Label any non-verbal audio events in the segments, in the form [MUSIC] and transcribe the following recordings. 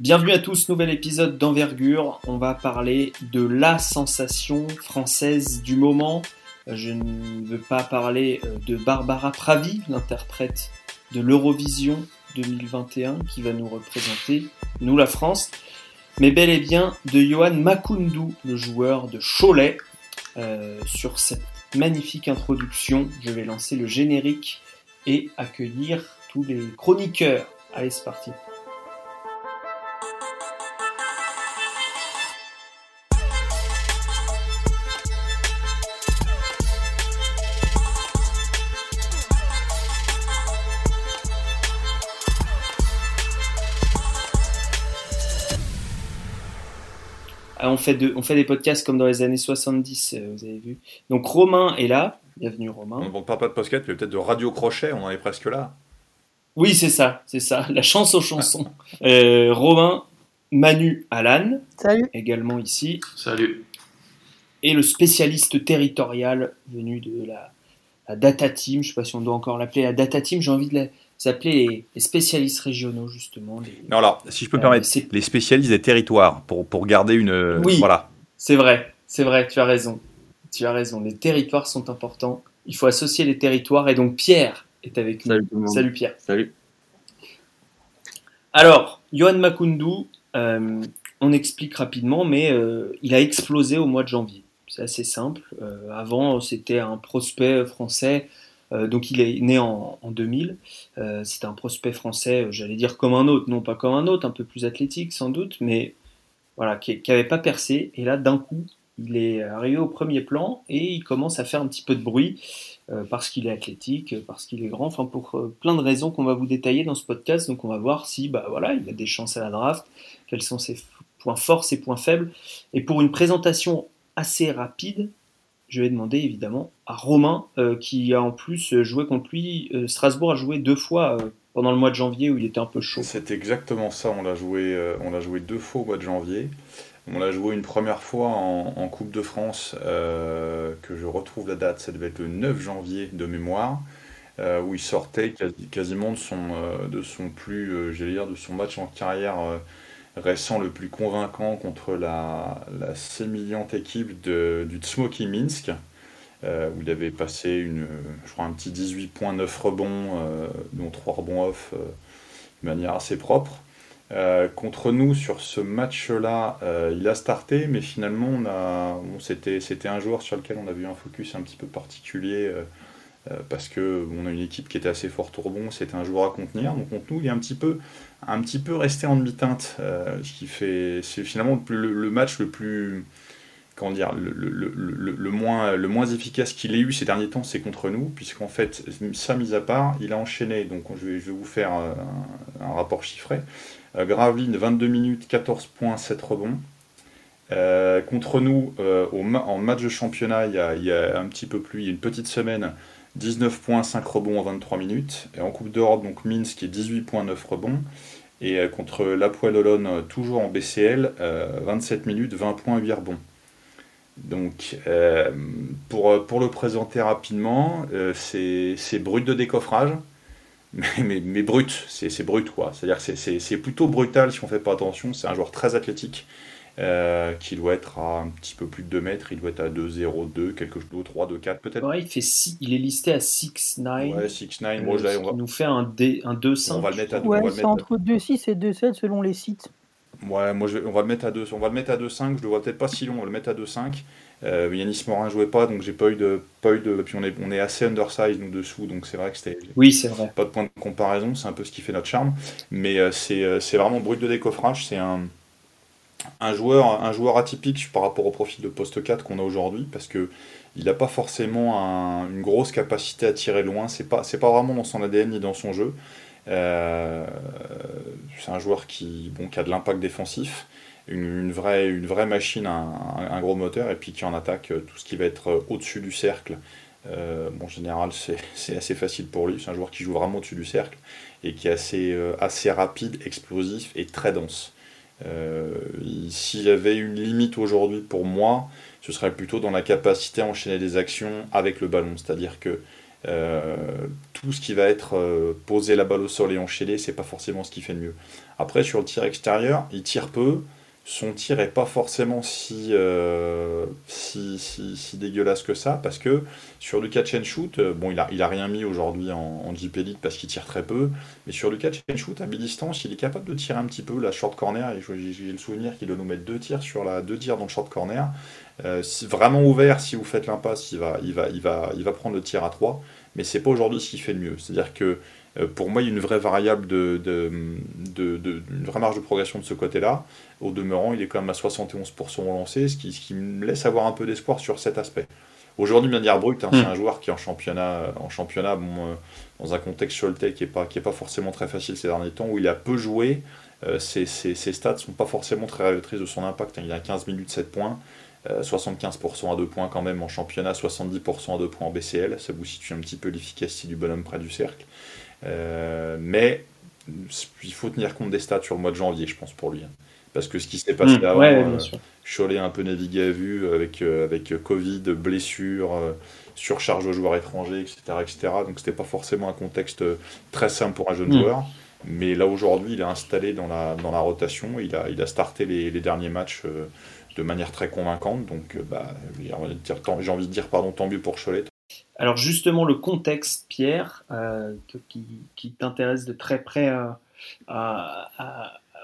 Bienvenue à tous, nouvel épisode d'envergure. On va parler de la sensation française du moment. Je ne veux pas parler euh, de Barbara Pravi, l'interprète de l'Eurovision 2021 qui va nous représenter, nous la France, mais bel et bien de Johan Makoundou, le joueur de Cholet. Euh, sur cette magnifique introduction, je vais lancer le générique et accueillir tous les chroniqueurs. Allez, c'est parti. On, fait on fait des podcasts comme dans les années 70, euh, vous avez vu. Donc Romain est là. Bienvenue Romain. On ne parle pas de podcast, mais peut-être de radio crochet, on en est presque là. Oui, c'est ça, c'est ça. La chance aux chansons. Euh, Romain, Manu, Alan. Salut. Également ici. Salut. Et le spécialiste territorial venu de la, Data Team. Je ne sais pas si on doit encore l'appeler la Data Team. J'ai envie de s'appeler les, spécialistes régionaux, justement. non, alors, si je peux me euh, permettre, les spécialistes des territoires, pour, pour garder une. Oui, voilà. c'est vrai, c'est vrai, tu as raison. Tu as raison, les territoires sont importants. Il faut associer les territoires. Et donc, Pierre, est avec nous. Salut, Pierre. Salut. Alors, Johan Makundu, euh, on explique rapidement, mais euh, il a explosé au mois de janvier. C'est assez simple. Euh, avant, c'était un prospect français, donc il est né en, 2000. c'était un prospect français, j'allais dire comme un autre, non pas comme un autre, un peu plus athlétique sans doute, mais voilà, qui n'avait pas percé. Et là, d'un coup, il est arrivé au premier plan et il commence à faire un petit peu de bruit. Euh, parce qu'il est athlétique, parce qu'il est grand, enfin pour euh, plein de raisons qu'on va vous détailler dans ce podcast. Donc on va voir si bah voilà, il a des chances à la draft, quels sont ses points forts, ses points faibles. Et pour une présentation assez rapide, je vais demander évidemment à Romain, euh, qui a en plus joué contre lui. Strasbourg a joué deux fois pendant le mois de janvier où il était un peu chaud. C'est exactement ça, on l'a joué, joué deux fois au mois de janvier. On l'a joué une première fois en, Coupe de France, euh, que je retrouve la date, ça devait être le 9 janvier de mémoire, euh, où il sortait quasiment de son, euh, de son plus, j'allais dire, de son match en carrière récent le plus convaincant contre la, la sémillante équipe du Tsmoki Minsk, où il avait passé une, je un petit 18.9 rebonds, dont 3 rebonds off de manière assez propre. Euh, contre nous sur ce match-là, euh, il a starté, mais finalement, c'était, c'était un joueur sur lequel on avait eu un focus un petit peu particulier euh, parce que on a une équipe qui était assez forte au rebond, c'était un joueur à contenir. Donc contre nous, il est un petit peu, un petit peu resté en demi-teinte, ce qui fait, c'est finalement le, match le plus, comment dire, le, le, le, moins, le moins efficace qu'il ait eu ces derniers temps, c'est contre nous, puisqu'en fait, ça mis à part, il a enchaîné. Donc je vais, vous faire un rapport chiffré. Euh, Graveline, 22 minutes, 14 points, 7 rebonds. Euh, contre nous, euh, en match de championnat, il y, a, un petit peu plus, il y a une petite semaine, 19 points, 5 rebonds en 23 minutes. Et en Coupe d'Europe, donc Minsk, qui est 18 points, 9 rebonds. Et contre la Olonne, toujours en BCL, 27 minutes, 20 points, 8 rebonds. Donc, pour, pour le présenter rapidement, c'est brut de décoffrage [LAUGHS] mais, mais, brut, c'est brut quoi. C'est-à-dire que c'est plutôt brutal si on fait pas attention. C'est un joueur très athlétique euh, qui doit être à un petit peu plus de 2 mètres. Il doit être à 2, 0, 2, quelque chose, 2, 3, 2, 4 peut-être. Ouais, il, fait il est listé à 6, 9. Ouais, 6, 9. Moi, euh, on va... nous fait un, D, un 2, 5. On va le mettre à 2. Ouais, c'est entre 2, 6 et 2, 7 selon les sites. Ouais, moi je on va le mettre à 2, on va le mettre à 2, 5. Je le vois peut-être pas si long, on va le mettre à 2, 5. Euh, Yanis Morin jouait pas, donc j'ai pas eu de, pas eu de. Puis on est, on est assez undersized nous dessous, donc c'est vrai que c'était. Oui, c'est vrai. Pas de point de comparaison, c'est un peu ce qui fait notre charme. Mais euh, euh, c'est vraiment brut de décoffrage. C'est un, un, joueur, atypique par rapport au profil de poste 4 qu'on a aujourd'hui, parce que il n'a pas forcément une grosse capacité à tirer loin. C'est pas, pas vraiment dans son ADN ni dans son jeu. c'est un joueur qui, bon, a de l'impact défensif une, vraie, machine, un, gros moteur, et puis qui en attaque euh, tout ce qui va être euh, au-dessus du cercle. Euh, en général, [LAUGHS] c'est assez facile pour lui. C'est un joueur qui joue vraiment au-dessus du cercle et qui est assez, assez rapide, explosif et très dense. S'il y avait une limite aujourd'hui pour moi, ce serait plutôt dans la capacité à enchaîner des actions avec le ballon. C'est-à-dire que tout ce qui va être poser la balle au sol et enchaîner, c'est pas forcément ce qui fait le mieux. Après, sur le tir extérieur, il tire peu son tir est pas forcément euh, si, si, si, dégueulasse que ça, parce que sur du catch and shoot, euh, bon, il a, il a rien mis aujourd'hui en, en Elite parce qu'il tire très peu, mais sur du catch and shoot à mi-distance, il est capable de tirer un petit peu la short corner, et j'ai le souvenir qu'il doit nous mettre deux tirs sur la deux tirs dans le short corner. Euh, vraiment ouvert, si vous faites l'impasse, il va, il, va, il, va, il va prendre le tir à 3, mais c'est pas aujourd'hui ce qui fait le mieux. C'est-à-dire que pour moi, il y a une vraie variable, de, de, de, une vraie marge de progression de ce côté-là. Au demeurant, il est quand même à 71% lancé, ce qui, ce qui me laisse avoir un peu d'espoir sur cet aspect. Aujourd'hui, bien dire brut, hein, c'est hmm. un joueur qui est en championnat, en championnat bon, euh, dans un contexte Choletais qui n'est pas, qui est pas forcément très facile ces derniers temps, où il a peu joué. Euh, ses, ses, stats ne sont pas forcément très révélatrices de son impact. Hein. Il a 15 minutes, 7 points. 75% à 2 points quand même en championnat, 70% à 2 points en BCL. Ça vous situe un petit peu l'efficacité du bonhomme près du cercle. Euh, mais il faut tenir compte des stats sur le mois de janvier, je pense, pour lui. Hein. Parce que ce qui s'est passé mmh, avant, euh, Cholet a un peu navigué à vue avec, euh, avec Covid, blessures, surcharge aux joueurs étrangers, etc. etc. donc c'était pas forcément un contexte très simple pour un jeune mmh. joueur. Mais là aujourd'hui, il est installé dans la, dans la rotation, il a, il a starté les, les derniers matchs de manière très convaincante. Donc bah, j'ai envie de dire pardon, tant mieux pour Cholet, alors justement, le contexte, Pierre, euh, qui, t'intéresse de très près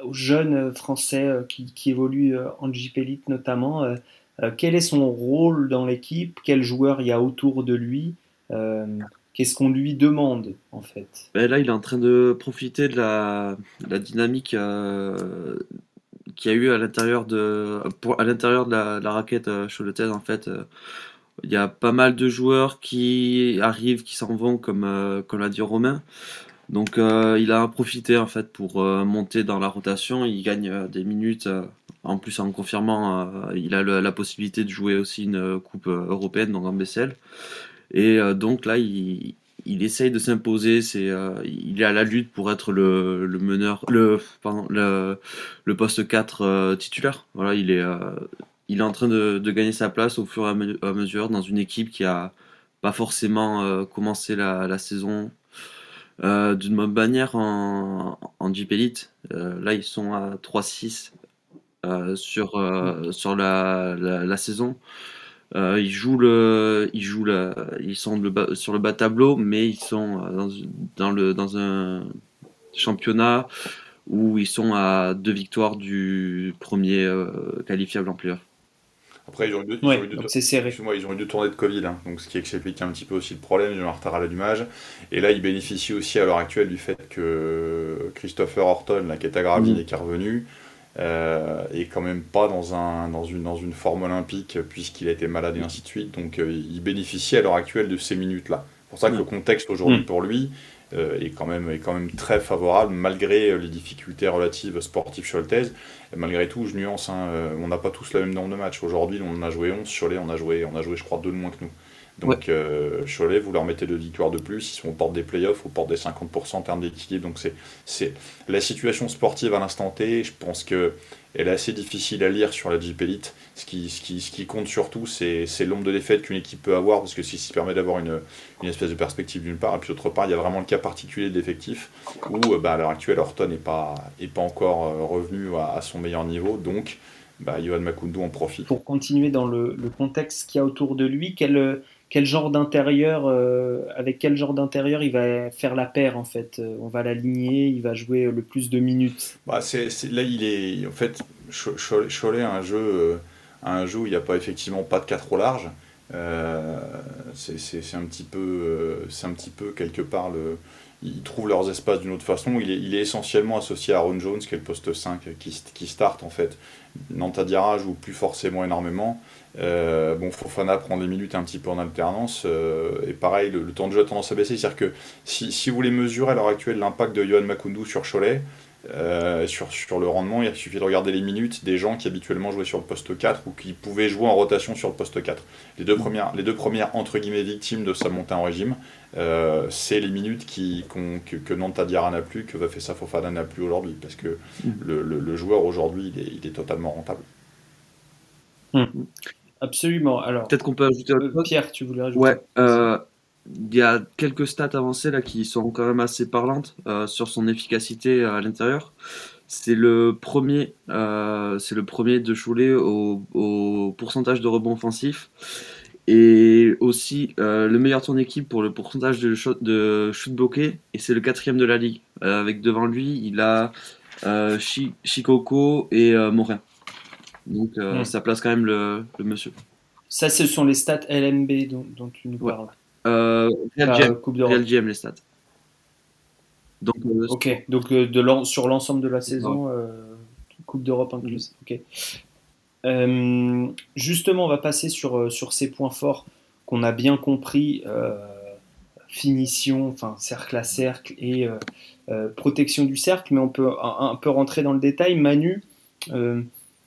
aux jeunes Français euh, qui, évoluent euh, en JP notamment, quel est son rôle dans l'équipe? Quel joueur il y a autour de lui? Qu'est-ce qu'on lui demande en fait? Ben Là, il est en train de profiter de la, dynamique qu'il y a eu à l'intérieur de, à l'intérieur de la, la raquette Choletais en fait il y a pas mal de joueurs qui arrivent, qui s'en vont, comme, euh, l'a dit Romain. Donc euh, il a profité en fait pour euh, monter dans la rotation. Il gagne des minutes. en plus, en confirmant, il a la possibilité de jouer aussi une coupe européenne, donc en BCL. Et donc là, il, essaye de s'imposer. Il est à la lutte pour être le, le meneur, le, pardon, le, le poste 4 titulaire. Voilà, il est il est en train de, gagner sa place au fur et à mesure dans une équipe qui a pas forcément euh, commencé la, saison euh, d'une bonne manière en, en Jeep Elite. Euh, là, ils sont à 3-6 sur, sur la, saison. ils jouent le, ils jouent ils sont sur le bas tableau, mais ils sont dans, dans, le, dans un championnat où ils sont à deux victoires du premier qualifiable en playoff. Après, ils ont eu deux, ils ils ont eu deux tournées de Covid, hein, donc ce qui explique un petit peu aussi le problème, ils ont un retard à l'allumage. Et là, ils bénéficient aussi à l'heure actuelle du fait que Christopher Horton, là, qui est à Gravine mm. et qui est revenu, euh, est quand même pas dans, un, dans, une, dans une forme olympique puisqu'il a été malade et ainsi de suite. Donc euh, il bénéficie à l'heure actuelle de ces minutes-là. C'est pour ça que mm. le contexte aujourd'hui mm. pour lui, est, quand même, est quand même très favorable, malgré euh, les difficultés relatives sportives sur le malgré tout, je nuance, hein, euh, on n'a pas tous le même nombre de matchs. Aujourd'hui, on a joué 11, Cholet, on a joué, on a joué je crois, deux de moins que nous. Donc Cholet, vous leur mettez deux victoires de plus, ils sont aux portes des playoffs, aux portes des 50% en termes d'équilibre. Donc c'est la situation sportive à l'instant T. Je pense que elle est assez difficile à lire sur la Jeep Elite. Ce qui, ce qui, ce qui compte surtout, c'est l'ombre de défaite qu'une équipe peut avoir, parce que si ça permet d'avoir une, une, espèce de perspective d'une part, et puis d'autre part, il y a vraiment le cas particulier de l'effectif, où euh, bah, à l'heure actuelle, Horton n'est pas, est pas encore euh, revenu à, son meilleur niveau, donc bah, Johan Makundu en profite. Pour continuer dans le, le contexte qu'il y a autour de lui, quel, quel genre d'intérieur, euh, avec quel genre d'intérieur il va faire la paire en fait On va l'aligner, il va jouer le plus de minutes. Bah, c'est, là, il est en fait Cholet a un jeu, euh, un jeu où il n'y a pas effectivement pas de 4 au large. Euh, c'est, un petit peu, c'est un petit peu quelque part le, ils trouvent leurs espaces d'une autre façon. Il est, essentiellement associé à Aaron Jones, qui est le poste 5 qui, start en fait. Nanta Diarra joue plus forcément énormément. Euh, bon, Fofana prend des minutes un petit peu en alternance. Euh, et pareil, le, temps de jeu a tendance à baisser. C'est-à-dire que si, si, vous voulez mesurer à l'heure actuelle l'impact de Johan Makundu sur Cholet, euh, sur, sur, le rendement, il suffit de regarder les minutes des gens qui habituellement jouaient sur le poste 4 ou qui pouvaient jouer en rotation sur le poste 4. Les deux premières, les deux premières entre guillemets, victimes de sa montée en régime, euh, c'est les minutes qui, que, que Nanta Diarra n'a plus, que Vafessa Fofana n'a plus aujourd'hui, parce que mm. le, le, joueur aujourd'hui, il est, il est, totalement rentable. Mm. Absolument. Alors, peut-être qu'on peut ajouter. Euh, Pierre, tu voulais ajouter Ouais. il y a quelques stats avancées là qui sont quand même assez parlantes sur son efficacité à l'intérieur. C'est le premier, c'est le premier de Cholet au, au pourcentage de rebond offensif et aussi euh, le meilleur tour d'équipe pour le pourcentage de, de shoot bloqué et c'est le quatrième de la ligue euh, avec devant lui il a euh, Shikoko et euh, Morin donc hmm. ça place quand même le, le, monsieur. Ça ce sont les stats LMB dont, dont tu nous parles. Euh, Real, Real GM les stats. Donc ok. Donc de sur l'ensemble de la saison Coupe d'Europe incluse ok. Euh, justement, on va passer sur, euh, sur ces points forts qu'on a bien compris euh, finition, enfin cercle à cercle et protection du cercle, mais on peut un, peu rentrer dans le détail. Manu,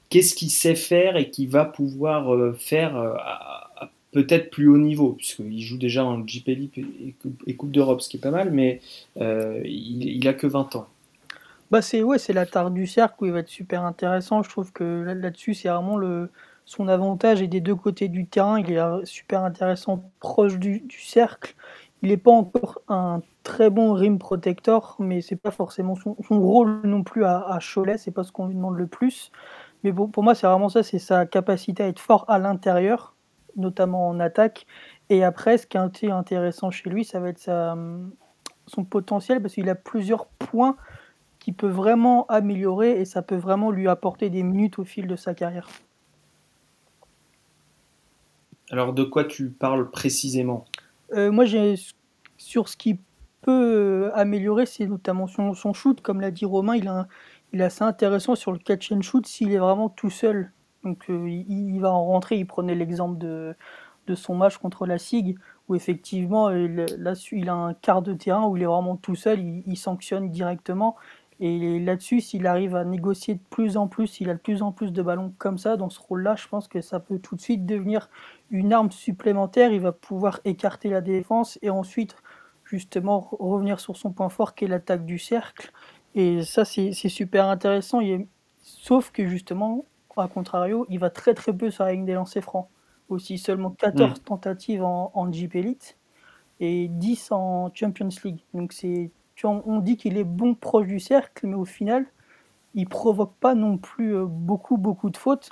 qu'est-ce qu'il sait faire et qu'il va pouvoir faire à, peut-être plus haut niveau, puisqu'il joue déjà en JP et, Coupe d'Europe, ce qui est pas mal, mais il, il a que 20 ans. Bah c'est ouais, c'est la tarte du cercle où il va être super intéressant. Je trouve que là, dessus c'est vraiment le son avantage et des deux côtés du terrain. Il est euh, super intéressant proche du, cercle. Il n'est pas encore un très bon rim protector, mais c'est pas forcément son, rôle non plus à, à Cholet. C'est pas ce qu'on lui demande le plus. Mais pour moi, c'est vraiment ça, c'est sa capacité à être fort à l'intérieur, notamment en attaque. Et après, ce qui est intéressant chez lui, ça va être sa, son potentiel, parce qu'il a plusieurs points qui peut vraiment améliorer et ça peut vraiment lui apporter des minutes au fil de sa carrière. Alors de quoi tu parles précisément? Euh, Moi j'ai sur ce qui peut améliorer, c'est notamment son, son, shoot, comme l'a dit Romain, il, a, il est assez intéressant sur le catch and shoot s'il est vraiment tout seul. Donc euh, il, va en rentrer, il prenait l'exemple de, de son match contre la SIG, où effectivement là, il a un quart de terrain où il est vraiment tout seul, il, il sanctionne directement. Et là-dessus, s'il arrive à négocier de plus en plus, s'il a de plus en plus de ballons comme ça, dans ce rôle-là, je pense que ça peut tout de suite devenir une arme supplémentaire. Il va pouvoir écarter la défense et ensuite, justement, revenir sur son point fort qui est l'attaque du cercle. Et ça, c'est super intéressant. Sauf que, justement, à contrario, il va très très peu sur la ligne des lancers francs. Aussi, seulement 14 mm. tentatives en, en Jeep Elite et 10 en Champions League. Donc c'est on dit qu'il est bon proche du cercle, mais au final, il provoque pas non plus euh, beaucoup, beaucoup de fautes.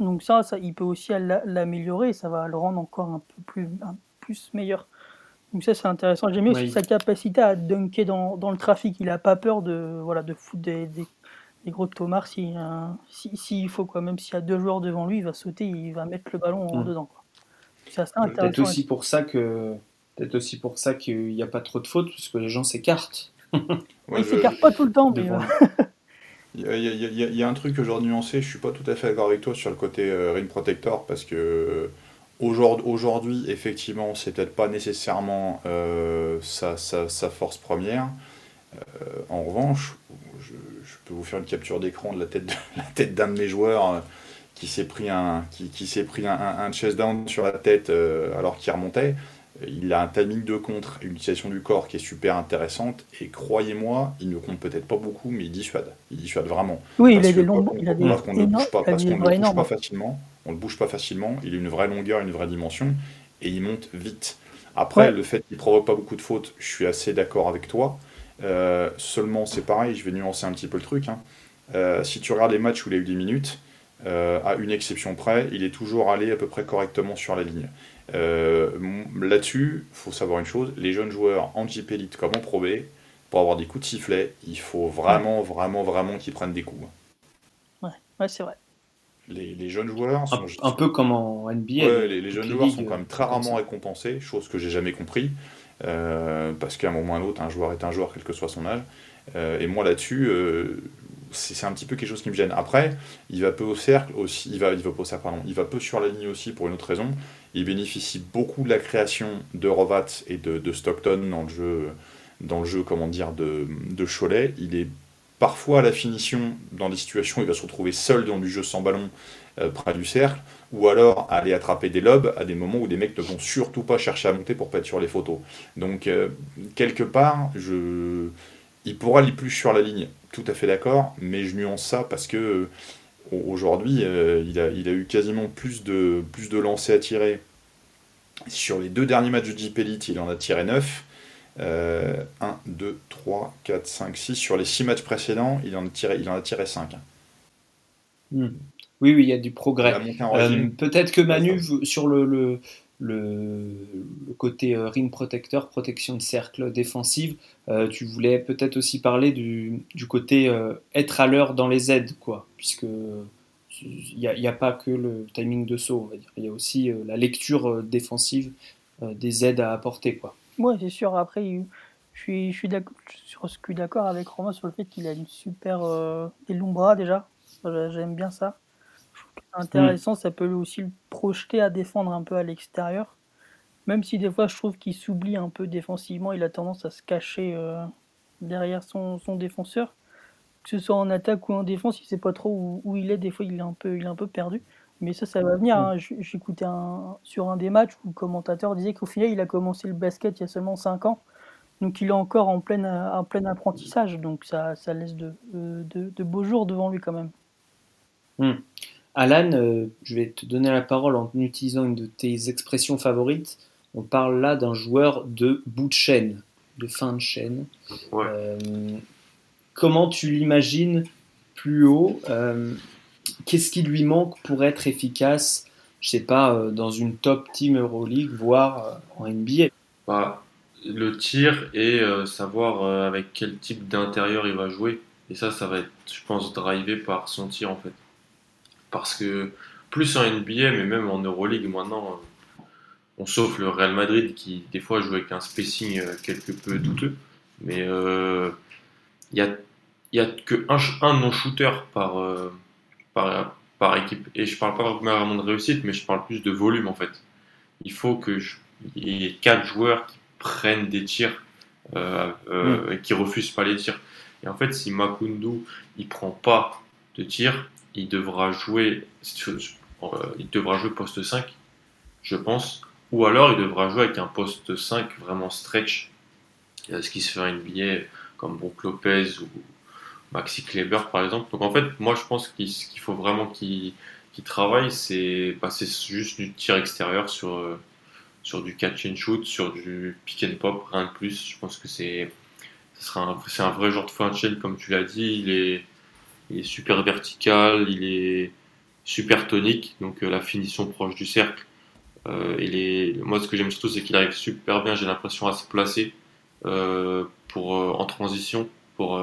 Donc ça, ça il peut aussi l'améliorer, ça va le rendre encore un peu plus, plus meilleur. Donc ça, c'est intéressant. J'aime aussi sa capacité à dunker dans, dans, le trafic. Il n'a pas peur de, voilà, de foutre des, des, gros tomards s'il si, si, faut. Quoi. Même s'il y a deux joueurs devant lui, il va sauter, il va mettre le ballon en mmh. dedans. C'est intéressant. aussi pour ça que Peut-être aussi pour ça qu'il n'y a pas trop de fautes, puisque les gens s'écartent. [LAUGHS] Ils s'écartent pas tout le temps, mais. Il y, a un truc que je nuancer, je suis pas tout à fait d'accord avec toi sur le côté euh, Ring Protector parce que aujourd'hui, effectivement, c'est peut-être pas nécessairement euh, sa, force première. Euh, en revanche, je, peux vous faire une capture d'écran de la tête, [LAUGHS] la tête d'un de mes joueurs qui s'est pris un qui, s'est pris un, un, chest down sur la tête alors qu'il remontait. Il a un timing de contre, une utilisation du corps qui est super intéressante. Et croyez-moi, il ne compte peut-être pas beaucoup, mais il dissuade. Il dissuade vraiment. Oui, il a des longs. Il a des pas parce qu'on ne bouge pas facilement. On ne bouge pas facilement. Il a une vraie longueur, une vraie dimension, et il monte vite. Après, le fait qu'il provoque pas beaucoup de fautes, je suis assez d'accord avec toi. Euh, seulement, c'est pareil. Je vais nuancer un petit peu le truc. Hein. Euh, si tu regardes les matchs où il a eu des minutes, euh, à une exception près, il est toujours allé à peu près correctement sur la ligne. Là-dessus, il faut savoir une chose, les jeunes joueurs en Jeep Elite comme en Pro B, pour avoir des coups de sifflet, il faut vraiment, vraiment, vraiment qu'ils prennent des coups. Ouais, ouais c'est vrai. Les, jeunes joueurs sont... Un, peu comme en NBA. Ouais, les, jeunes joueurs sont quand même très rarement récompensés, chose que j'ai jamais compris. Euh, parce qu'à un moment ou à un autre, un joueur est un joueur, quel que soit son âge. Euh, et moi là-dessus, c'est un petit peu quelque chose qui me gêne. Après, il va peu au cercle aussi, il va, il va peu au cercle, pardon, il va peu sur la ligne aussi pour une autre raison. Il bénéficie beaucoup de la création de Rovat et de, Stockton dans le jeu, dans le jeu comment dire, de, de Cholet. Il est parfois à la finition dans des situations où il va se retrouver seul dans du jeu sans ballon euh, près du cercle, ou alors aller attraper des lobes à des moments où des mecs ne vont surtout pas chercher à monter pour pas être sur les photos. Donc euh, quelque part, je... il pourra aller plus sur la ligne tout à fait d'accord, mais je nuance ça parce que euh, aujourd'hui, il, a, eu quasiment plus de, plus lancers à tirer Sur les deux derniers matchs de Jeep Elite, il en a tiré 9. 1, 2, 3, 4, 5, 6. Sur les 6 matchs précédents, il en a tiré, il en a tiré 5. Hmm. Oui, oui, il y a du progrès. Euh, peut-être que Manu, sur le, le, le, côté euh, ring protecteur, protection de cercle défensive, euh, tu voulais peut-être aussi parler du, du côté être à l'heure dans les aides, quoi, puisque il n'y a, a, pas que le timing de saut, on va dire. Il y a aussi la lecture défensive des aides à apporter, quoi. Ouais, c'est sûr. Après, je suis, je suis d'accord avec Romain sur le fait qu'il a une super. des longs bras déjà. J'aime bien ça intéressant, ça peut aussi le projeter à défendre un peu à l'extérieur. Même si des fois je trouve qu'il s'oublie un peu défensivement, il a tendance à se cacher euh, derrière son, son, défenseur. Que ce soit en attaque ou en défense, il sait pas trop où, il est, des fois il est un peu, il est un peu perdu. Mais ça, ça va venir. Hein. J'écoutais un, sur un des matchs où le commentateur disait qu'au final, il a commencé le basket il y a seulement 5 ans. Donc il est encore en plein, en plein apprentissage. Donc ça, ça laisse de, de, de, beaux jours devant lui quand même. Hmm. Alan, euh, je vais te donner la parole en utilisant une de tes expressions favorites. On parle là d'un joueur de bout de chaîne, de fin de chaîne. Euh, comment tu l'imagines plus haut euh, Qu'est-ce qui lui manque pour être efficace, je sais pas, dans une top team Euroleague, voire en NBA Le tir et savoir avec quel type d'intérieur il va jouer. Et ça, ça va être, je pense, drivé par son tir en fait. Parce que plus en NBA, mais même en Euroleague maintenant, on sauf le Real Madrid qui des fois joue avec un spacing euh, quelque peu douteux. Mais il euh, n'y a, y a que un, non-shooter par, euh, par, par, équipe. Et je parle pas vraiment de réussite, mais je parle plus de volume en fait. Il faut qu'il y ait quatre joueurs qui prennent des tirs mm. et qui refusent pas les tirs. Et en fait, si Makundu il prend pas de tirs, il devra jouer, euh, il devra jouer poste 5, je pense, ou alors il devra jouer avec un poste 5 vraiment stretch, euh, ce qui se fait en NBA comme Brook Lopez ou Maxi Kleber par exemple. Donc en fait, moi je pense qu'il faut vraiment qu'il travaille, c'est passer juste du tir extérieur sur, euh, sur du catch and shoot, sur du pick and pop, rien de plus. Je pense que c'est c'est un, vrai genre de fin de comme tu l'as dit. Il est super vertical, il est super tonique, donc euh, la finition proche du cercle. Euh, moi, ce que j'aime surtout, c'est qu'il arrive super bien, j'ai l'impression, à se placer pour, en transition pour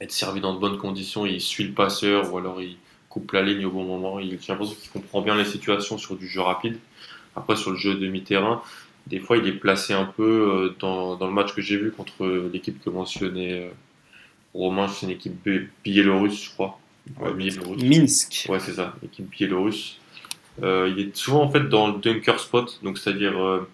être servi dans de bonnes conditions. Il suit le passeur ou alors il coupe la ligne au bon moment. J'ai l'impression qu'il comprend bien les situations sur du jeu rapide. Après, sur le jeu demi-terrain, des fois, il est placé un peu dans, dans le match que j'ai vu contre l'équipe que mentionnait Romain, c'est une équipe biélorusse, je crois. Minsk. Ouais, c'est ça, équipe biélorusse. Euh, il est souvent en fait dans le dunker spot, donc c'est-à-dire, euh,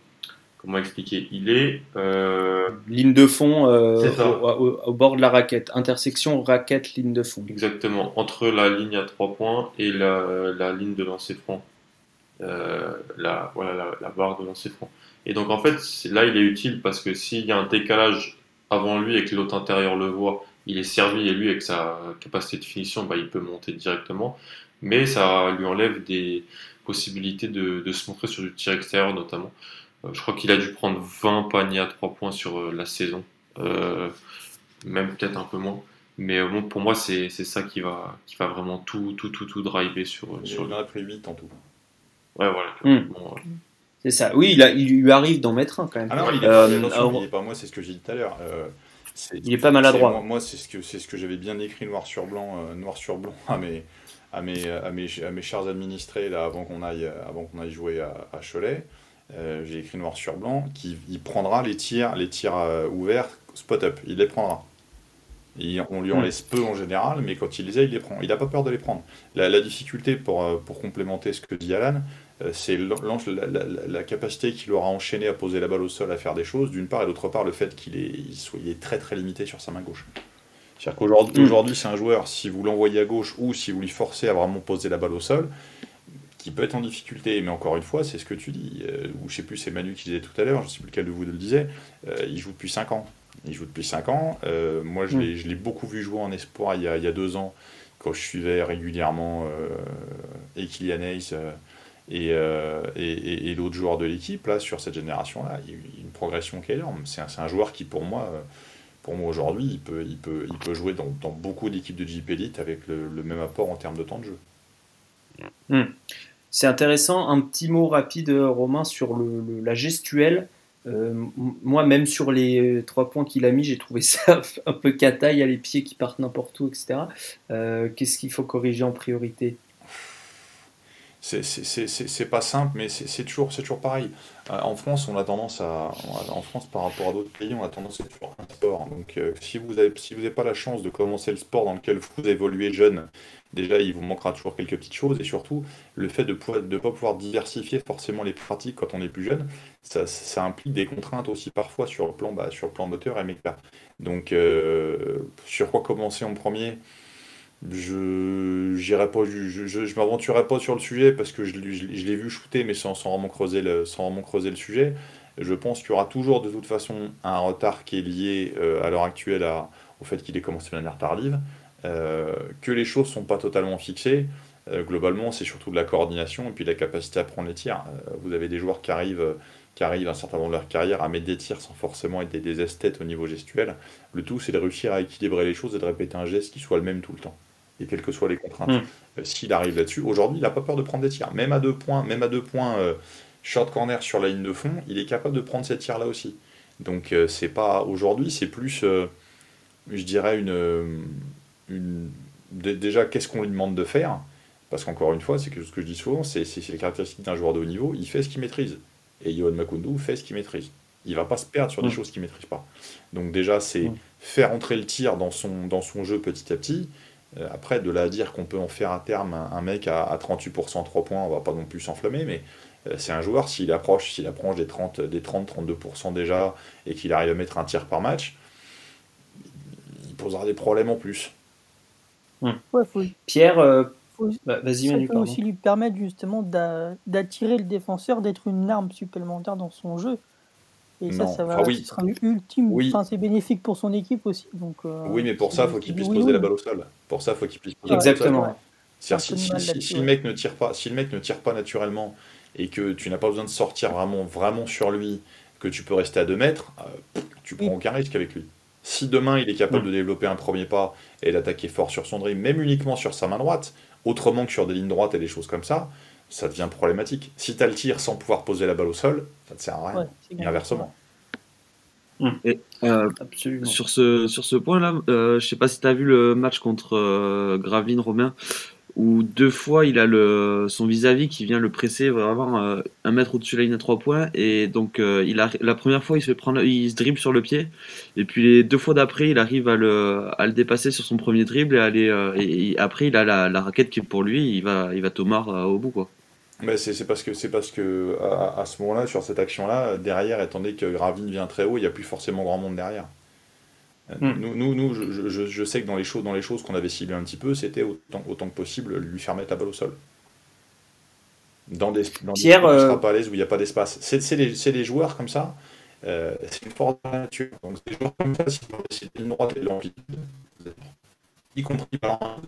comment expliquer? Il est. Euh, ligne de fond au, bord de la raquette, intersection raquette, ligne de fond. Exactement, entre la ligne à 3 points et la, la ligne de lancer franc. la, voilà, la, barre de lancer franc. Et donc en fait, là il est utile parce que s'il y a un décalage avant lui et que l'autre intérieur le voit il est servi et lui avec sa capacité de finition, bah, il peut monter directement, mais ça lui enlève des possibilités de, se montrer sur du tir extérieur notamment. Euh, je crois qu'il a dû prendre 20 paniers à 3 points sur euh, la saison, euh, même peut-être un peu moins. Mais bon, pour moi, c'est ça qui va, qui va vraiment tout, tout, tout, tout driver sur. sur... Il en a pris 8 en tout. Ouais, voilà. Hmm. C'est ça. Oui, il, a, il, lui arrive d'en mettre un quand même. Ah non, il est, euh, pas moi, c'est ce que j'ai dit tout à l'heure. Il est pas maladroit. Moi, c'est ce que, c'est ce que j'avais bien écrit noir sur blanc, euh, noir sur blanc [LAUGHS] à mes, à mes, à mes, à mes chers administrés là, avant qu'on aille, avant qu'on aille jouer à, à Cholet. Euh, j'ai écrit noir sur blanc qu'il il prendra les tirs, les tirs euh, ouverts spot-up. Il les prendra. on lui en hmm. laisse peu en général, mais quand il les a, il les prend. Il n'a pas peur de les prendre. La, la difficulté, pour, pour complémenter ce que dit Alan, euh, c'est la, capacité qu'il aura enchaîné à poser la balle au sol, à faire des choses, d'une part, et d'autre part, le fait qu'il est, soit, très très limité sur sa main gauche. C'est-à-dire qu'aujourd'hui, mm. c'est un joueur, si vous l'envoyez à gauche ou si vous lui forcez à vraiment poser la balle au sol, qui peut être en difficulté, mais encore une fois, c'est ce que tu dis, euh, ou je sais plus, c'est Manu qui disait tout à l'heure, je ne sais plus lequel de vous le disait, euh, il joue depuis 5 ans. Il joue depuis 5 ans. moi, mm. je l'ai beaucoup vu jouer en espoir il y a, il y a deux ans, quand je suivais régulièrement euh, Kylian Hayes Et, euh, et, et, l'autre joueur de l'équipe, là, sur cette génération-là, il y a une progression qui est énorme. C'est un, un, joueur qui, pour moi, euh, pour moi aujourd'hui, il peut, il, peut, il peut jouer dans, dans beaucoup d'équipes de JP Elite avec le, le, même apport en termes de temps de jeu. Mmh. C'est intéressant. Un petit mot rapide, Romain, sur la gestuelle. Euh, moi, même sur les trois points qu'il a mis, j'ai trouvé [LAUGHS] ça un peu cata. Il y a les pieds qui partent n'importe où, etc. Euh, Qu'est-ce qu'il faut corriger en priorité? C'est pas simple, mais c'est toujours, toujours pareil. Euh, en France, on a tendance à, en France par rapport à d'autres pays, on a tendance à toujours un sport. Donc, euh, si vous n'avez pas la chance de commencer le sport dans lequel vous évoluez jeune, déjà, il vous manquera toujours quelques petites choses. Et surtout, le fait de ne de pas pouvoir diversifier forcément les pratiques quand on est plus jeune, ça, ça implique des contraintes aussi parfois sur le plan, bah, sur le plan moteur et méca. Donc, euh, sur quoi commencer en premier je pas je, je, je m'aventurerai pas sur le sujet parce que je, l'ai vu shooter mais sans, vraiment creuser le, sans vraiment creuser le sujet. Je pense qu'il y aura toujours de toute façon un retard qui est lié euh, à l'heure actuelle au fait qu'il ait commencé de manière tardive. Euh, que les choses sont pas totalement fixées. Euh, globalement c'est surtout de la coordination et puis de la capacité à prendre les tirs. Vous avez des joueurs qui arrivent qui arrivent à un certain moment de leur carrière à mettre des tirs sans forcément être des, des esthètes au niveau gestuel. Le tout c'est de réussir à équilibrer les choses et de répéter un geste qui soit le même tout le temps et quelles que soient les contraintes. Mm. Euh, s'il arrive là-dessus, aujourd'hui, il n'a pas peur de prendre des tirs. Même à deux points, même à deux points euh, short corner sur la ligne de fond, il est capable de prendre ces tirs-là aussi. Donc euh, c'est pas aujourd'hui, c'est plus, je dirais une, une déjà qu'est-ce qu'on lui demande de faire? Parce qu'encore une fois, c'est ce que je dis souvent, c'est les caractéristiques d'un joueur de haut niveau, il fait ce qu'il maîtrise. Et Yohan Makundu fait ce qu'il maîtrise. Il va pas se perdre sur des mm. choses qu'il maîtrise pas. Donc déjà, c'est mm. faire entrer le tir dans son, dans son jeu petit à petit, euh, après, de là à dire qu'on peut en faire à terme un, mec à, 38% 3 points, on va pas non plus s'enflammer, mais euh, c'est un joueur, s'il approche, s'il approche des 30, des 30-32% déjà, et qu'il arrive à mettre un tir par match, il posera des problèmes en plus. Pierre, euh, bah, vas-y, Ça peut aussi lui permettre justement d'attirer le défenseur, d'être une arme supplémentaire dans son jeu. Et ça, ça va, oui. sera ultime. Enfin, c'est bénéfique pour son équipe aussi. Donc, euh, oui, mais pour ça, il faut qu'il puisse poser la balle au sol. Pour ça, il faut qu'il puisse poser Exactement. la balle au sol. Si, si, le mec ne tire pas, si le mec ne tire pas naturellement et que tu n'as pas besoin de sortir vraiment, vraiment sur lui, que tu peux rester à 2 mètres, euh, tu prends aucun risque avec lui. Si demain il est capable de développer un premier pas et d'attaquer fort sur son dribble, même uniquement sur sa main droite, autrement que sur des lignes droites et des choses comme ça, ça devient problématique. Si tu as le tir sans pouvoir poser la balle au sol, ça ne sert à rien. et inversement. Et, euh, sur ce, sur ce point-là, euh, je sais pas si tu as vu le match contre euh, Gravine Romain, où deux fois il a le, son vis-à-vis qui vient le presser vraiment euh, un mètre au-dessus de la ligne à trois points. Et donc euh, il a, la première fois il se, fait prendre, il se dribble sur le pied. Et puis les deux fois d'après, il arrive à le, à le dépasser sur son premier dribble. Et, aller, et, après, il a la, raquette qui est pour lui. Il va, il va Tomar au bout. quoi. Mais c'est parce que c'est parce que à, ce moment-là, sur cette action-là, derrière, étant donné que Ravine vient très haut, il n'y a plus forcément grand monde derrière. Euh, hmm. Nous, nous, nous je, je, je, sais que dans les choses, dans les choses qu'on avait ciblées un petit peu, c'était autant, autant que possible lui faire mettre la balle au sol. Dans des, dans Pierre, des euh... pas à l'aise où il n'y a pas d'espace. C'est les, les, joueurs comme ça, euh, c'est une force de la nature. Donc des joueurs comme ça, s'ils ont des lignes droite et de l'amplitude, y compris par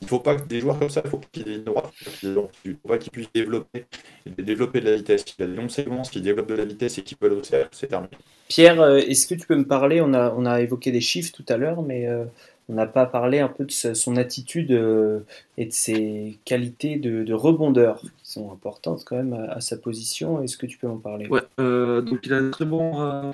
il ne faut pas que des joueurs comme ça, il faut qu'ils aient une droite, il ne faut pas qu'ils puissent développer, développer de la vitesse. Il y a des longs segments qui développent de la vitesse et qui peuvent aussi c'est terminé. Pierre, euh, est-ce que tu peux me parler? On a, on a évoqué des chiffres tout à l'heure, mais euh, on n'a pas parlé un peu de son attitude euh, et de ses qualités de, de, rebondeur qui sont importantes quand même à, à sa position. Est-ce que tu peux en parler? Ouais, donc il a un très bon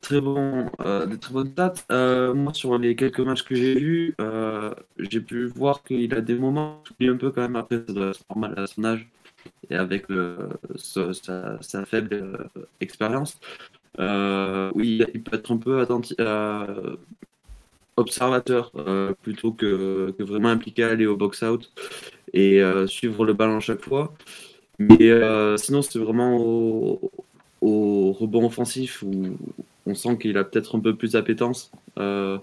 très bon, euh, des très bonnes stats. Euh, moi, sur les quelques matchs que j'ai vus, euh, j'ai pu voir qu'il a des moments, un peu quand même après, c'est normal à son âge et avec sa, faible euh, expérience. Oui, il peut être un peu attentif, observateur plutôt que, que, vraiment impliqué à aller au box-out et suivre le ballon chaque fois. Mais sinon, c'est vraiment au, au rebond offensif où on sent qu'il a peut-être un peu plus d'appétence euh,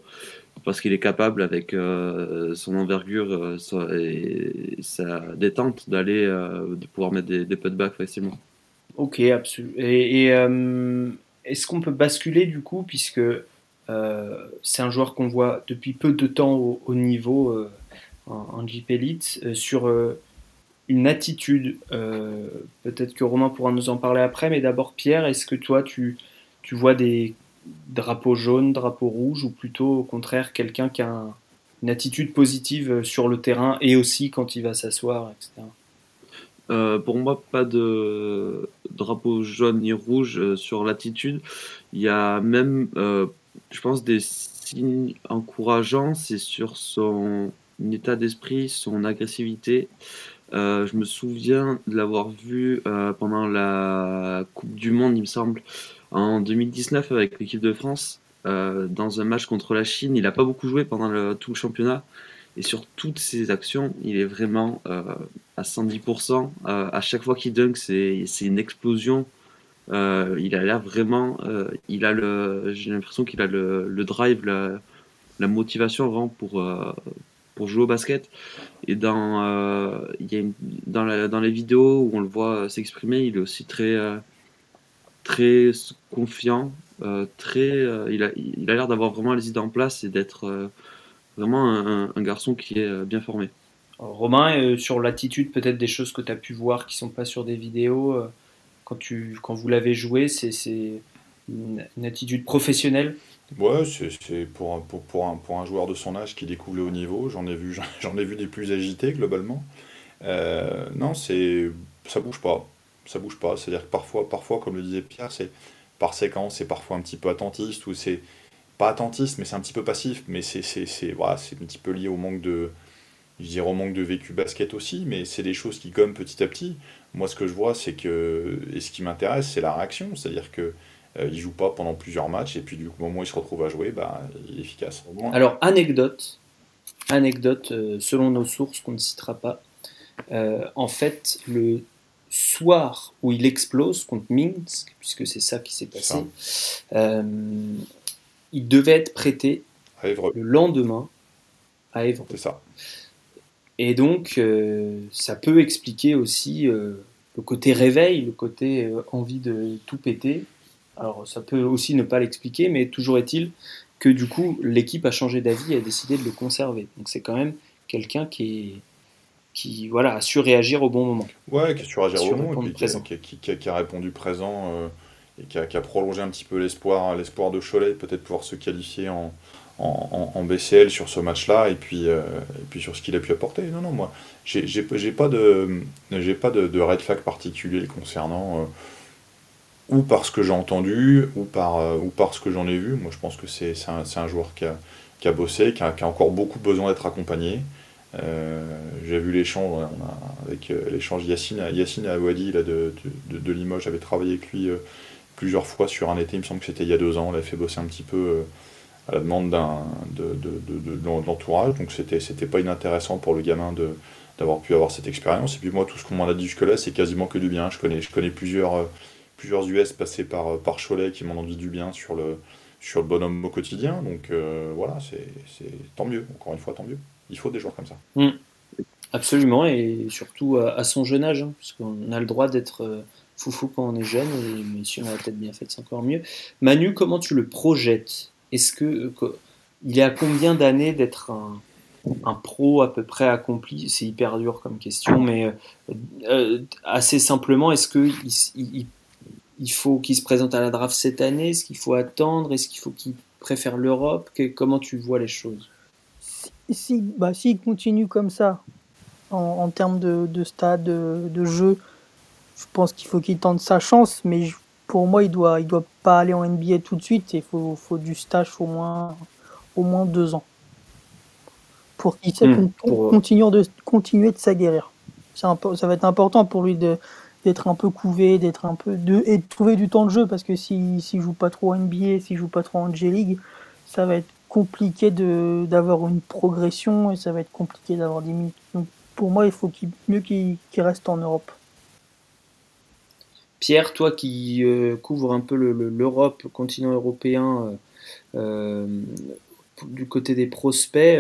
parce qu'il est capable avec euh, son envergure euh, et sa détente d'aller de pouvoir mettre des, des putbacks facilement. Ok, absolument. Et, est-ce qu'on peut basculer du coup puisque c'est un joueur qu'on voit depuis peu de temps au, au niveau en, en, Elite sur une attitude. Peut-être que Romain pourra nous en parler après, mais d'abord Pierre, est-ce que toi tu, tu vois des drapeaux jaunes, drapeaux rouges, ou plutôt au contraire quelqu'un qui a une attitude positive sur le terrain et aussi quand il va s'asseoir, etc. Euh, pour moi, pas de drapeau jaune ni rouge euh, sur l'attitude. Il y a même, je pense, des signes encourageants. C'est sur son état d'esprit, son agressivité. Euh, je me souviens de l'avoir vu euh, pendant la Coupe du Monde, il me semble, en 2019 avec l'équipe de France, euh, dans un match contre la Chine. Il n'a pas beaucoup joué pendant tout le championnat. Et sur toutes ses actions, il est vraiment à 110%. à chaque fois qu'il dunk, c'est une explosion. il a l'air vraiment. il a le. J'ai l'impression qu'il a le, le drive, la, la, motivation vraiment pour pour jouer au basket. Et dans, euh, y a dans, la, dans les vidéos où on le voit s'exprimer, il est aussi très, euh, très confiant. Euh, très, il a il a l'air d'avoir vraiment les idées en place et d'être vraiment un, un, garçon qui est bien formé. Romain, sur l'attitude, peut-être des choses que tu as pu voir qui sont pas sur des vidéos, quand, tu, quand vous l'avez joué, c'est une, une attitude professionnelle? Ouais, c'est pour un, pour, pour, un, pour un joueur de son âge qui découvre le haut niveau. J'en ai vu, [LAUGHS] j'en ai vu des plus agités globalement. Euh, non, c'est ça bouge pas, ça bouge pas. C'est-à-dire que parfois, parfois, comme le disait Pierre, c'est par séquence, c'est parfois un petit peu attentiste ou c'est pas attentiste, mais c'est un petit peu passif. Mais c'est c'est voilà, c'est un petit peu lié au manque de, je dirais au manque de vécu basket aussi. Mais c'est des choses qui gomment petit à petit. Moi, ce que je vois, c'est que et ce qui m'intéresse, c'est la réaction. C'est-à-dire que euh, il joue pas pendant plusieurs matchs et puis du moment où il se retrouve à jouer, bah, il est efficace. Alors anecdote, anecdote euh, selon nos sources qu'on ne citera pas. Euh, en fait, le soir où il explose contre Minsk, puisque c'est ça qui s'est passé, il devait être prêté le lendemain à Évry. C'est ça. Et donc, ça peut expliquer aussi le côté réveil, le côté envie de tout péter. Alors ça peut aussi ne pas l'expliquer, mais toujours est-il que du coup l'équipe a changé d'avis et a décidé de le conserver. Donc c'est quand même quelqu'un qui qui voilà a su réagir au bon moment. Ouais, qui a su réagir au bon moment, qui, a répondu présent euh, et qui a, prolongé un petit peu l'espoir l'espoir de Cholet peut-être pouvoir se qualifier en, en, BCL sur ce match-là et puis euh, et puis sur ce qu'il a pu apporter. Non non moi j'ai pas de j'ai pas de, de, red flag particulier concernant euh, ou par ce que j'ai entendu, ou par, ou par ce que j'en ai vu. Moi, je pense que c'est un, un, joueur qui a, qui a bossé, qui a, qui a, encore beaucoup besoin d'être accompagné. Euh, j'ai vu l'échange avec euh, l'échange Yacine, Yacine Awadi là, de, Limoges. J'avais travaillé avec lui plusieurs fois sur un été, il me semble que c'était il y a deux ans. On l'a fait bosser un petit peu à la demande de, de, l'entourage. Donc c'était, c'était pas inintéressant pour le gamin d'avoir pu avoir cette expérience. Et puis moi, tout ce qu'on m'en a dit jusque-là, c'est quasiment que du bien. Je connais, je connais plusieurs plusieurs US passés par, euh, Cholet qui m'ont dit du bien sur le, sur le bonhomme au quotidien. Donc euh, voilà, c'est tant mieux. Encore une fois, tant mieux. Il faut des joueurs comme ça. Mm. Absolument, et surtout à, son jeune âge, hein, parce qu'on a le droit d'être euh, foufou quand on est jeune, et, mais si on a la tête bien faite, c'est encore mieux. Manu, comment tu le projettes? Est-ce que, il est à combien d'années d'être un, pro à peu près accompli? C'est hyper dur comme question, mais assez simplement, est-ce qu'il il, il faut qu'il se présente à la draft cette année? Est-ce qu'il faut attendre? Est-ce qu'il faut qu'il préfère l'Europe? Comment tu vois les choses? Si, bah, S'il continue comme ça, en, termes de, stade, de, jeu, je pense qu'il faut qu'il tente sa chance, mais pour moi, il doit, il doit pas aller en NBA tout de suite. Il faut, faut du stage au moins, au moins deux ans pour qu'il hmm, continue, de, continuer de s'aguerrir. Ça va être important pour lui de, d'être un peu couvé, d'être un peu de et de trouver du temps de jeu parce que s'il si, joue pas trop en NBA, s'il joue pas trop en J-League, ça va être compliqué d'avoir une progression et ça va être compliqué d'avoir des minutes. Donc pour moi, il faut mieux qu'il reste en Europe. Pierre, toi qui euh, couvres un peu l'Europe, le, continent européen, euh, euh, du côté des prospects,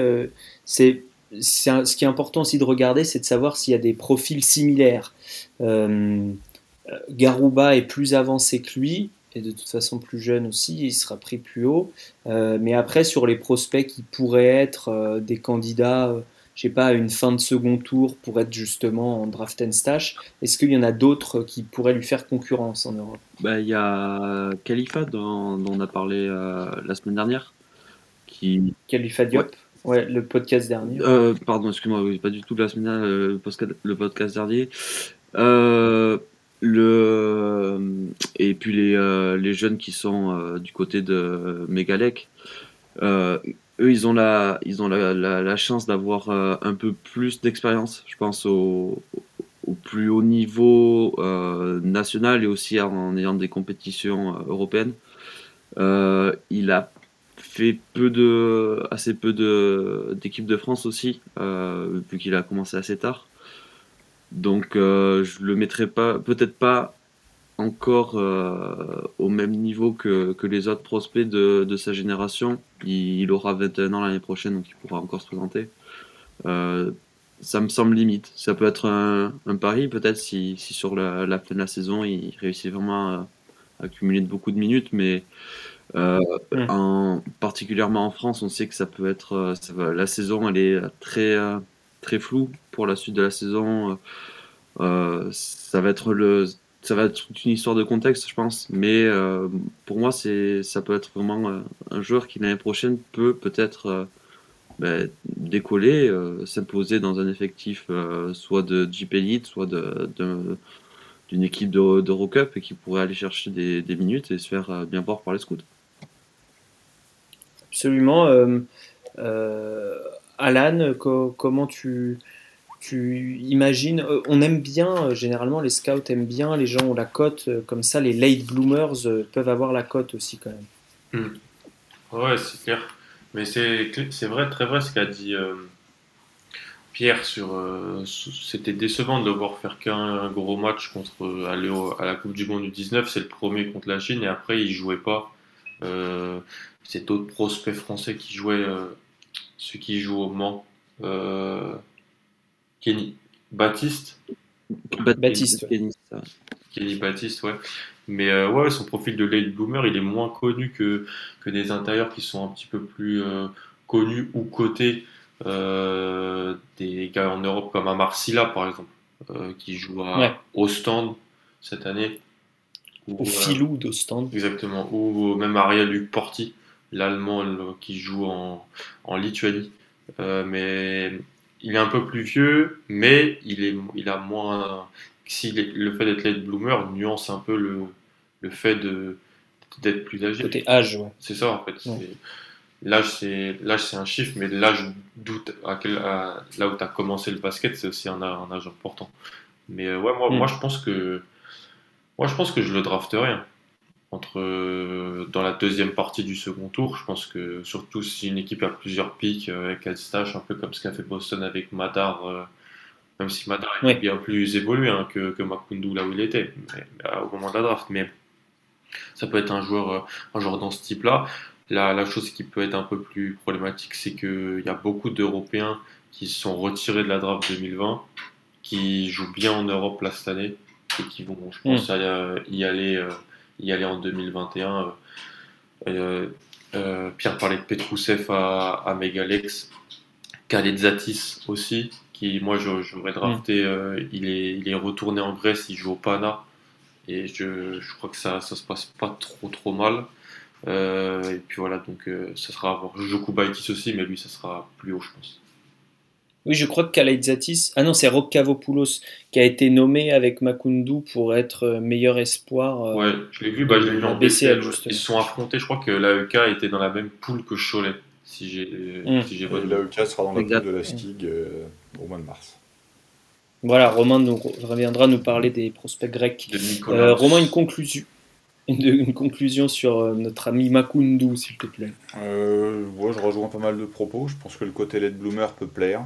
c'est ce qui est important aussi de regarder, c'est de savoir s'il y a des profils similaires. Euh, Garouba est plus avancé que lui, et de toute façon plus jeune aussi, il sera pris plus haut. Euh, mais après, sur les prospects qui pourraient être euh, des candidats je sais pas, une fin de second tour pour être justement en draft and stash. Est-ce qu'il y en a d'autres qui pourraient lui faire concurrence en Europe? Bah, Il y a Khalifa dont, on a parlé euh, la semaine dernière. Qui... Khalifa Diop ouais. le podcast dernier. Euh, pardon, excuse-moi, pas du tout la semaine dernière, le podcast, le podcast dernier. Euh, le, et puis les, les jeunes qui sont du côté de Megalec eux, ils ont la, ils ont la, la, chance d'avoir euh, un peu plus d'expérience, je pense, au, plus haut niveau euh, national et aussi en, ayant des compétitions euh, européennes. il a fait peu de, assez peu d'équipes de, France aussi, vu qu'il a commencé assez tard. Donc, je le mettrai pas, peut-être pas encore euh, au même niveau que, que, les autres prospects de, de sa génération. Il, aura 21 ans l'année prochaine, donc il pourra encore se présenter. Euh, ça me semble limite. Ça peut être un, un pari, peut-être, si, si, sur la, la, fin de la saison, il réussit vraiment à, accumuler beaucoup de minutes, mais euh, en, particulièrement en France, on sait que ça peut être. Euh, ça va, la saison, elle est très, euh, très floue pour la suite de la saison. ça va être le ça va être une histoire de contexte, je pense. Mais euh, pour moi, c'est, ça peut être vraiment euh, un joueur qui l'année prochaine peut peut-être euh, ben, décoller, s'imposer dans un effectif soit de Jeep Elite, soit de, d'une équipe de, de Cup et qui pourrait aller chercher des, des minutes et se faire bien voir par les scouts. Absolument. Alan, comment tu imagines, euh, on aime bien, euh, généralement les scouts aiment bien, les gens ont la cote, euh, comme ça les late bloomers peuvent avoir la cote aussi quand même. Hmm. Ouais, c'est clair. Mais c'est vrai, très vrai ce qu'a dit Pierre sur. C'était décevant de devoir faire qu'un gros match contre aller à la Coupe du Monde du 19, c'est le premier contre la Chine et après il jouait pas. c'est d'autres prospects français qui jouaient, ceux qui jouent au Mans. Kenny Baptiste. Baptiste. Kenny, Baptiste, ouais. Mais euh, ouais, son profil de late bloomer, il est moins connu que, que des intérieurs qui sont un petit peu plus euh, connus ou cotés. Euh, des gars en Europe comme Amarsila, par exemple, qui joue à Ostend cette année. Ou, Au filou d'Ostend. Exactement. Ou même Ariel Luc Porti, l'Allemand qui joue en, en Lituanie. mais il est un peu plus vieux, mais il, est, il a moins. Si le fait d'être late bloomer nuance un peu le, le fait d'être plus âgé. Côté âge, ouais. C'est ça en fait. L'âge, c'est l'âge, c'est un chiffre, mais l'âge doute à quel, là où tu as commencé le basket, c'est aussi un, un, âge important. Mais euh, ouais, moi, mm. moi, je pense que moi, je pense que je le drafterai. Hein entre euh, dans la deuxième partie du second tour. Je pense que surtout si une équipe a plusieurs pics euh, qu'elle stache un peu comme ce qu'a fait Boston avec Madar, euh, même si Madar est bien plus évolué hein, que, que Makundu là où il était au moment de la draft. Mais ça peut être un joueur, un joueur dans ce type-là. La, la, chose qui peut être un peu plus problématique, c'est qu'il y a beaucoup d'Européens qui se sont retirés de la draft 2020, qui jouent bien en Europe là cette année et qui vont, je pense, mm. y aller y aller en 2021. Euh, euh, euh, Pierre parlait de Petrousev à, à Megalex, Zatis aussi, qui moi j'aurais drafté, mm. il, est, il est retourné en Grèce, il joue au Pana, et je, je crois que ça, ça se passe pas trop trop mal. et puis voilà, donc ça sera Joku Baitis aussi, mais lui ça sera plus haut, je pense. Oui, je crois que Kalaidzatis, ah non, c'est Rokkavopoulos qui a été nommé avec Makundu pour être euh, meilleur espoir. Euh, ouais, je l'ai vu, bah, je l'ai vu en BCL. Ils se sont affrontés, je crois que l'AEK était dans la même poule que Cholet, si j'ai mmh. si L'AEK sera dans la poule de la STIG euh, au mois de mars. Voilà, Romain nous reviendra nous parler des prospects grecs. Euh, Romain, une conclusion. Une, conclusion sur notre ami Makundu, s'il te plaît. Euh, je rejoins pas mal de propos. Je pense que le côté LED Bloomer peut plaire.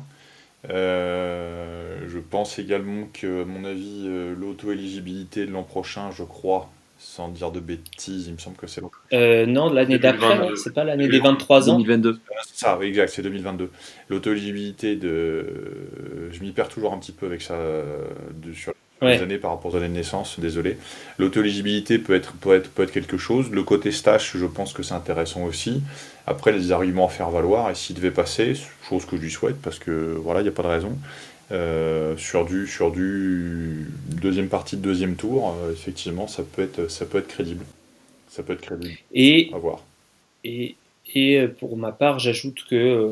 Euh, je pense également que, à mon avis, euh, l'auto-éligibilité de l'an prochain, je crois, sans dire de bêtises, il me semble que c'est bon. Euh, non, l'année d'après, c'est pas l'année des 23 ans 2022. C'est ça, exact, c'est 2022. L'auto-éligibilité de. Je m'y perds toujours un petit peu avec ça de, sur, les années par rapport aux années de naissance, désolé. L'auto-éligibilité peut être, peut, être, peut être quelque chose. Le côté stage, je pense que c'est intéressant aussi. Après, les arguments à faire valoir, et s'il devait passer, chose que je lui souhaite, parce que voilà, il n'y a pas de raison, euh, sur, du, sur du deuxième partie de deuxième tour, euh, effectivement, ça peut, être, ça peut être crédible. Ça peut être crédible. Et, à voir. Et, et pour ma part, j'ajoute que euh,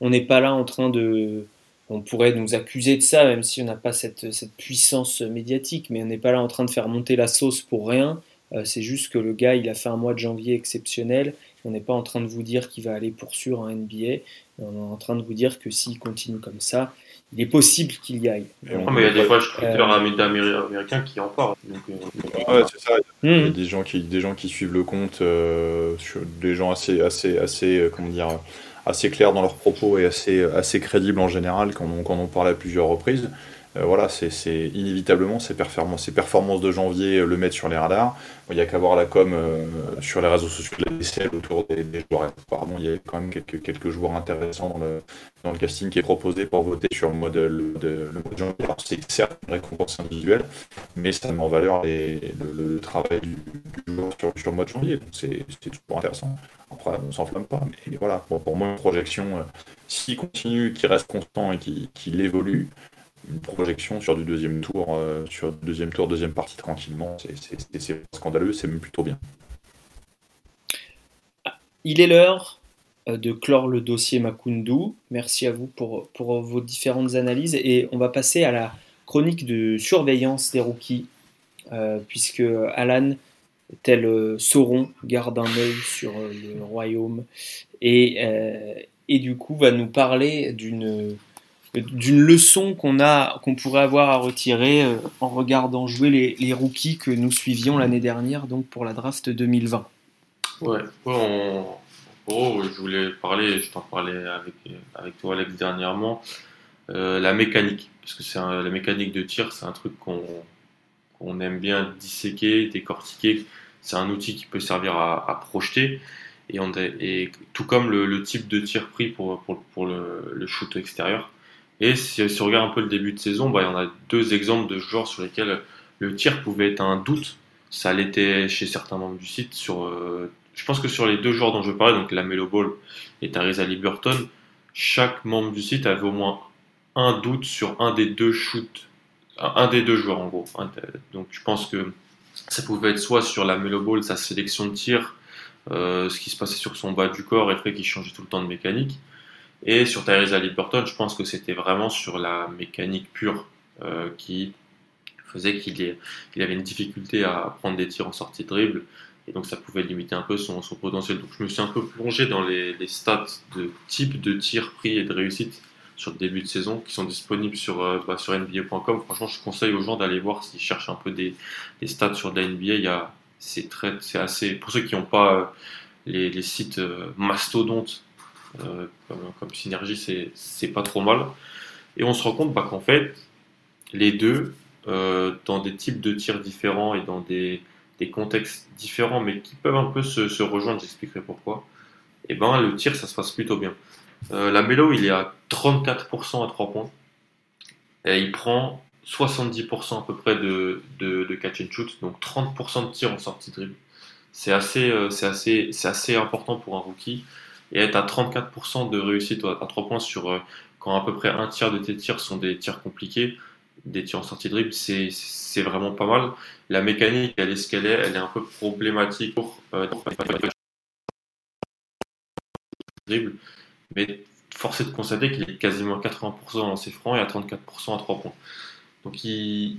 on n'est pas là en train de on pourrait nous accuser de ça, même si on n'a pas cette, cette, puissance médiatique, mais on n'est pas là en train de faire monter la sauce pour rien. Euh, c'est juste que le gars, il a fait un mois de janvier exceptionnel. On n'est pas en train de vous dire qu'il va aller poursuivre un NBA. On est en train de vous dire que s'il continue comme ça, il est possible qu'il y aille. Non, mais il y a des fois, je préfère euh, un américain qui en parle. Donc, euh, ouais, c'est ça. Il y a des, gens qui, des gens qui suivent le compte, euh, des gens assez, assez, assez, comment dire, assez clairs dans leurs propos et assez, assez crédibles en général quand on, quand on parle à plusieurs reprises. Euh, voilà, c'est inévitablement ces performances, ces performances de janvier euh, le mettre sur les radars. Il n'y a qu'à voir la com euh, sur les réseaux sociaux de la DCL autour des, joueurs. Apparemment, il y a quand même quelques, quelques joueurs intéressants dans le, casting qui est proposé pour voter sur le mode, le, le mode janvier. C'est certes une récompense individuelle, mais ça met en valeur le, travail du, joueur sur, sur, le mode janvier. Donc, c'est toujours intéressant. Après, on s'enflamme pas. Mais voilà, pour, moi, une projection, s'il continue, qu'il reste constant et qu'il évolue, une projection sur du deuxième tour, euh, sur deuxième tour, deuxième partie tranquillement, c'est scandaleux, c'est même plutôt bien. Il est l'heure euh, de clore le dossier Makundu. Merci à vous pour, pour vos différentes analyses et on va passer à la chronique de surveillance des rookies, euh, puisque Alan, tel Sauron, garde un œil sur le royaume et, et du coup va nous parler d'une d'une leçon qu'on a, qu'on pourrait avoir à retirer euh, en regardant jouer les, rookies que nous suivions l'année dernière, donc pour la draft 2020. Ouais, oh, je voulais parler, je t'en parlais avec, avec toi Alex dernièrement, euh, la mécanique, parce que c'est la mécanique de tir, c'est un truc qu'on aime bien disséquer, décortiquer. C'est un outil qui peut servir à, projeter. Et, on, tout comme le, le, type de tir pris pour, pour, pour le, le shoot extérieur. Et si, on regarde un peu le début de saison, bah, il y en a deux exemples de joueurs sur lesquels le tir pouvait être un doute. Ça l'était chez certains membres du site. Sur, euh, je pense que sur les deux joueurs dont je parlais, donc la Melo Ball et Theresa Liberton, chaque membre du site avait au moins un doute sur un des deux shoots, un des deux joueurs en gros. Donc je pense que ça pouvait être soit sur la Melo Ball, sa sélection de tir, euh, ce qui se passait sur son bas du corps et le fait qu'il changeait tout le temps de mécanique, et sur Tyrese Liberton, je pense que c'était vraiment sur la mécanique pure euh, qui faisait qu'il avait une difficulté à prendre des tirs en sortie de dribble. Et donc ça pouvait limiter un peu son, potentiel. Donc je me suis un peu plongé dans les, stats de type de tir pris et de réussite sur le début de saison qui sont disponibles sur, euh, bah, sur NBA.com. Franchement, je conseille aux gens d'aller voir s'ils cherchent un peu des, stats sur la NBA. C'est assez, pour ceux qui n'ont pas euh, les, sites mastodontes euh, comme, synergie, c'est pas trop mal. Et on se rend compte bah, qu'en fait, les deux, euh, dans des types de tirs différents et dans des, contextes différents, mais qui peuvent un peu se, rejoindre, j'expliquerai pourquoi, et eh ben le tir, ça se passe plutôt bien. Euh, la Mélo, il est à 34% à 3 points. Et il prend 70% à peu près de, catch and shoot, donc 30% de tir en sortie de dribble. C'est assez, assez, assez important pour un rookie et être à 34% de réussite à 3 points sur euh, quand à peu près un tiers de tes tirs sont des tirs compliqués, des tirs en sortie de dribble, c'est vraiment pas mal. La mécanique, elle est ce qu'elle est, elle est un peu problématique pour euh, dribble, mais force est de constater qu'il est quasiment 80% dans ses francs et à 34% à 3 points. Donc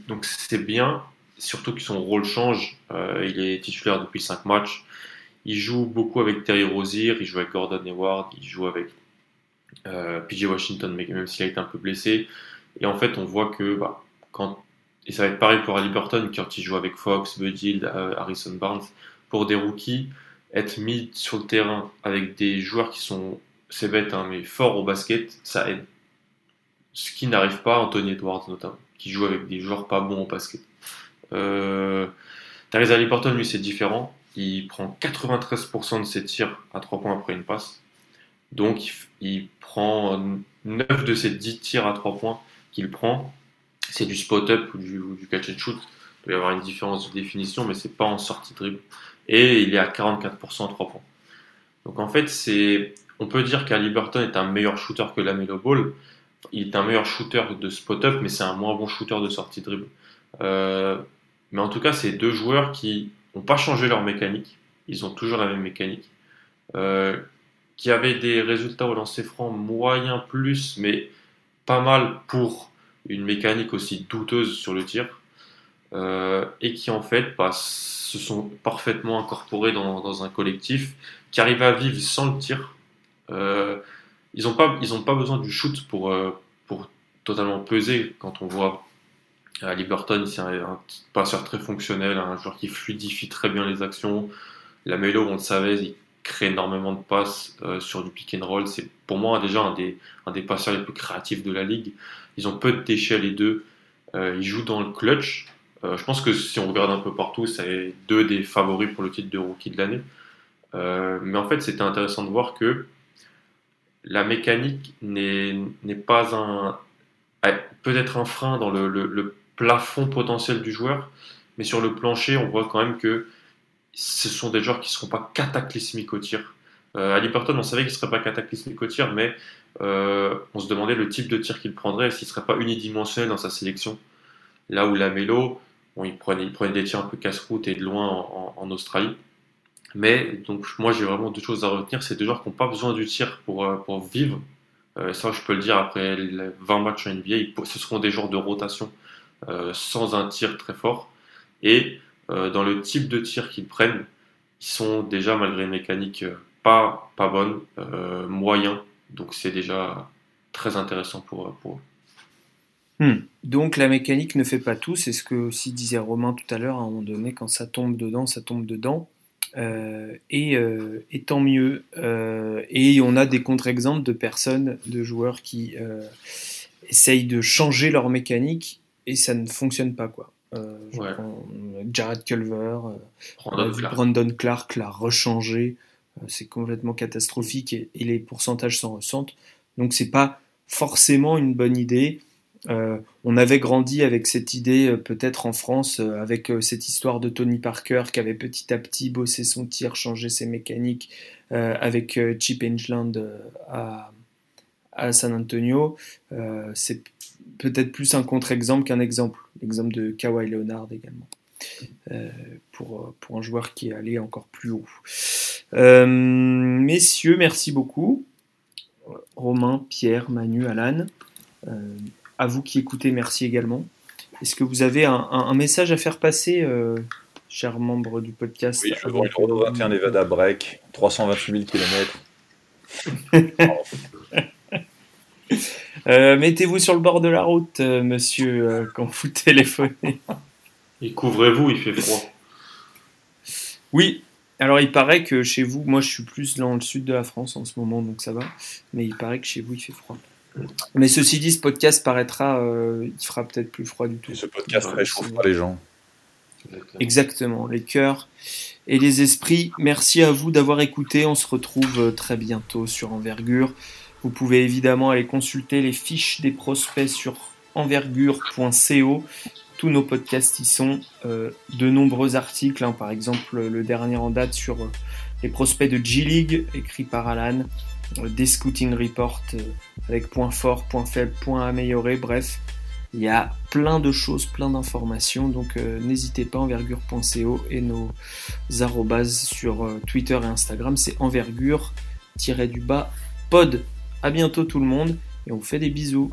donc c'est bien, surtout que son rôle change. Euh, il est titulaire depuis 5 matchs. Il joue beaucoup avec Terry Rozier, il joue avec Gordon Hayward, il joue avec euh, PJ Washington, même s'il a été un peu blessé. Et en fait, on voit que bah, quand et ça va être pareil pour Ali Burton quand il joue avec Fox, Bud euh, Harrison Barnes, pour des rookies, être mis sur le terrain avec des joueurs qui sont, c'est bête, hein, mais forts au basket, ça aide. Ce qui n'arrive pas à Anthony Edwards notamment, qui joue avec des joueurs pas bons au basket. Euh, Therese Burton, lui, c'est différent il prend 93% de ses tirs à 3 points après une passe. Donc il, prend 9 de ses 10 tirs à 3 points qu'il prend. c'est du spot-up ou du, catch and shoot. Il doit y avoir une différence de définition, mais c'est pas en sortie dribble. Et il est à 44% à 3 points. Donc en fait, c'est, on peut dire qu'Aliberton est un meilleur shooter que Lamelo Ball. Il est un meilleur shooter de spot-up, mais c'est un moins bon shooter de sortie dribble. Euh, mais en tout cas, c'est deux joueurs qui n'ont pas changé leur mécanique. Ils ont toujours la même mécanique. Euh, qui avaient des résultats au lancer franc moyen plus, mais pas mal pour une mécanique aussi douteuse sur le tir. Euh, et qui en fait bah, se sont parfaitement incorporés dans, un collectif qui arrive à vivre sans le tir. Euh, ils n'ont pas, besoin du shoot pour totalement peser quand on voit à Liberton, c'est un, passeur très fonctionnel, un joueur qui fluidifie très bien les actions. La Melo, on le savait, il crée énormément de passes euh, sur du pick and roll. C'est pour moi déjà un des, un des passeurs les plus créatifs de la ligue. Ils ont peu de déchets les deux. Euh, ils jouent dans le clutch. Euh, je pense que si on regarde un peu partout, c'est deux des favoris pour le titre de rookie de l'année. mais en fait, c'était intéressant de voir que la mécanique n'est pas un peut-être un frein dans le, le plafond potentiel du joueur, mais sur le plancher, on voit quand même que ce sont des joueurs qui ne seront pas cataclysmiques au tir. Euh, Ali Burton, on savait qu'il ne serait pas cataclysmique au tir, mais euh, on se demandait le type de tir qu'il prendrait, s'il ne serait pas unidimensionnel dans sa sélection. Là où la Mélo, il, prenait, des tirs un peu casse-route et de loin en, Australie. Mais donc moi j'ai vraiment deux choses à retenir, c'est deux joueurs qui n'ont pas besoin du tir pour, euh, vivre. Ça je peux le dire après les 20 matchs en NBA, ce seront des joueurs de rotation sans un tir très fort. Et euh, dans le type de tir qu'ils prennent, ils sont déjà, malgré une mécanique euh, pas, pas bonne, moyens. Donc c'est déjà très intéressant pour, pour eux. Hmm. Donc la mécanique ne fait pas tout, c'est ce que aussi disait Romain tout à l'heure, à un moment donné, quand ça tombe dedans, ça tombe dedans. et, et, tant mieux. et on a des contre-exemples de personnes, de joueurs qui essayent de changer leur mécanique et ça ne fonctionne pas quoi. Euh, Jared Culver, euh, Brandon, Clark. l'a rechangé, euh, c'est complètement catastrophique et, les pourcentages s'en ressentent. Donc c'est pas forcément une bonne idée. on avait grandi avec cette idée, peut-être en France, avec cette histoire de Tony Parker qui avait petit à petit bossé son tir, changé ses mécaniques, avec Chip Engeland à, à San Antonio. c'est peut-être plus un contre-exemple qu'un exemple. L'exemple de Kawhi Leonard également. Euh, pour, pour un joueur qui est allé encore plus haut. Euh, messieurs, merci beaucoup. Romain, Pierre, Manu, Alan. Euh, à vous qui écoutez, merci également. Est-ce que vous avez un, message à faire passer, chers membres du podcast? Oui, je vois le 21 Nevada Break, 328 000 km. Euh, mettez-vous sur le bord de la route, euh, monsieur, euh, quand vous téléphonez. Et couvrez-vous, il fait froid. Oui, alors il paraît que chez vous, moi je suis plus dans le sud de la France en ce moment, donc ça va, mais il paraît que chez vous il fait froid. Mais ceci dit, ce podcast paraîtra, il fera peut-être plus froid du tout. ce podcast réchauffera les gens. Exactement, les cœurs et les esprits. Merci à vous d'avoir écouté. On se retrouve très bientôt sur Envergure. Vous pouvez évidemment aller consulter les fiches des prospects sur envergure.co. Tous nos podcasts y sont. Euh, de nombreux articles, hein. par exemple le dernier en date sur euh, les prospects de G-League, écrit par Alan. Euh, des scouting reports avec points forts, points faibles, points améliorés. Bref, il y a plein de choses, plein d'informations. Donc n'hésitez pas, envergure.co et nos arrobases sur Twitter et Instagram, c'est envergure-du-bas pod. À bientôt tout le monde et on vous fait des bisous.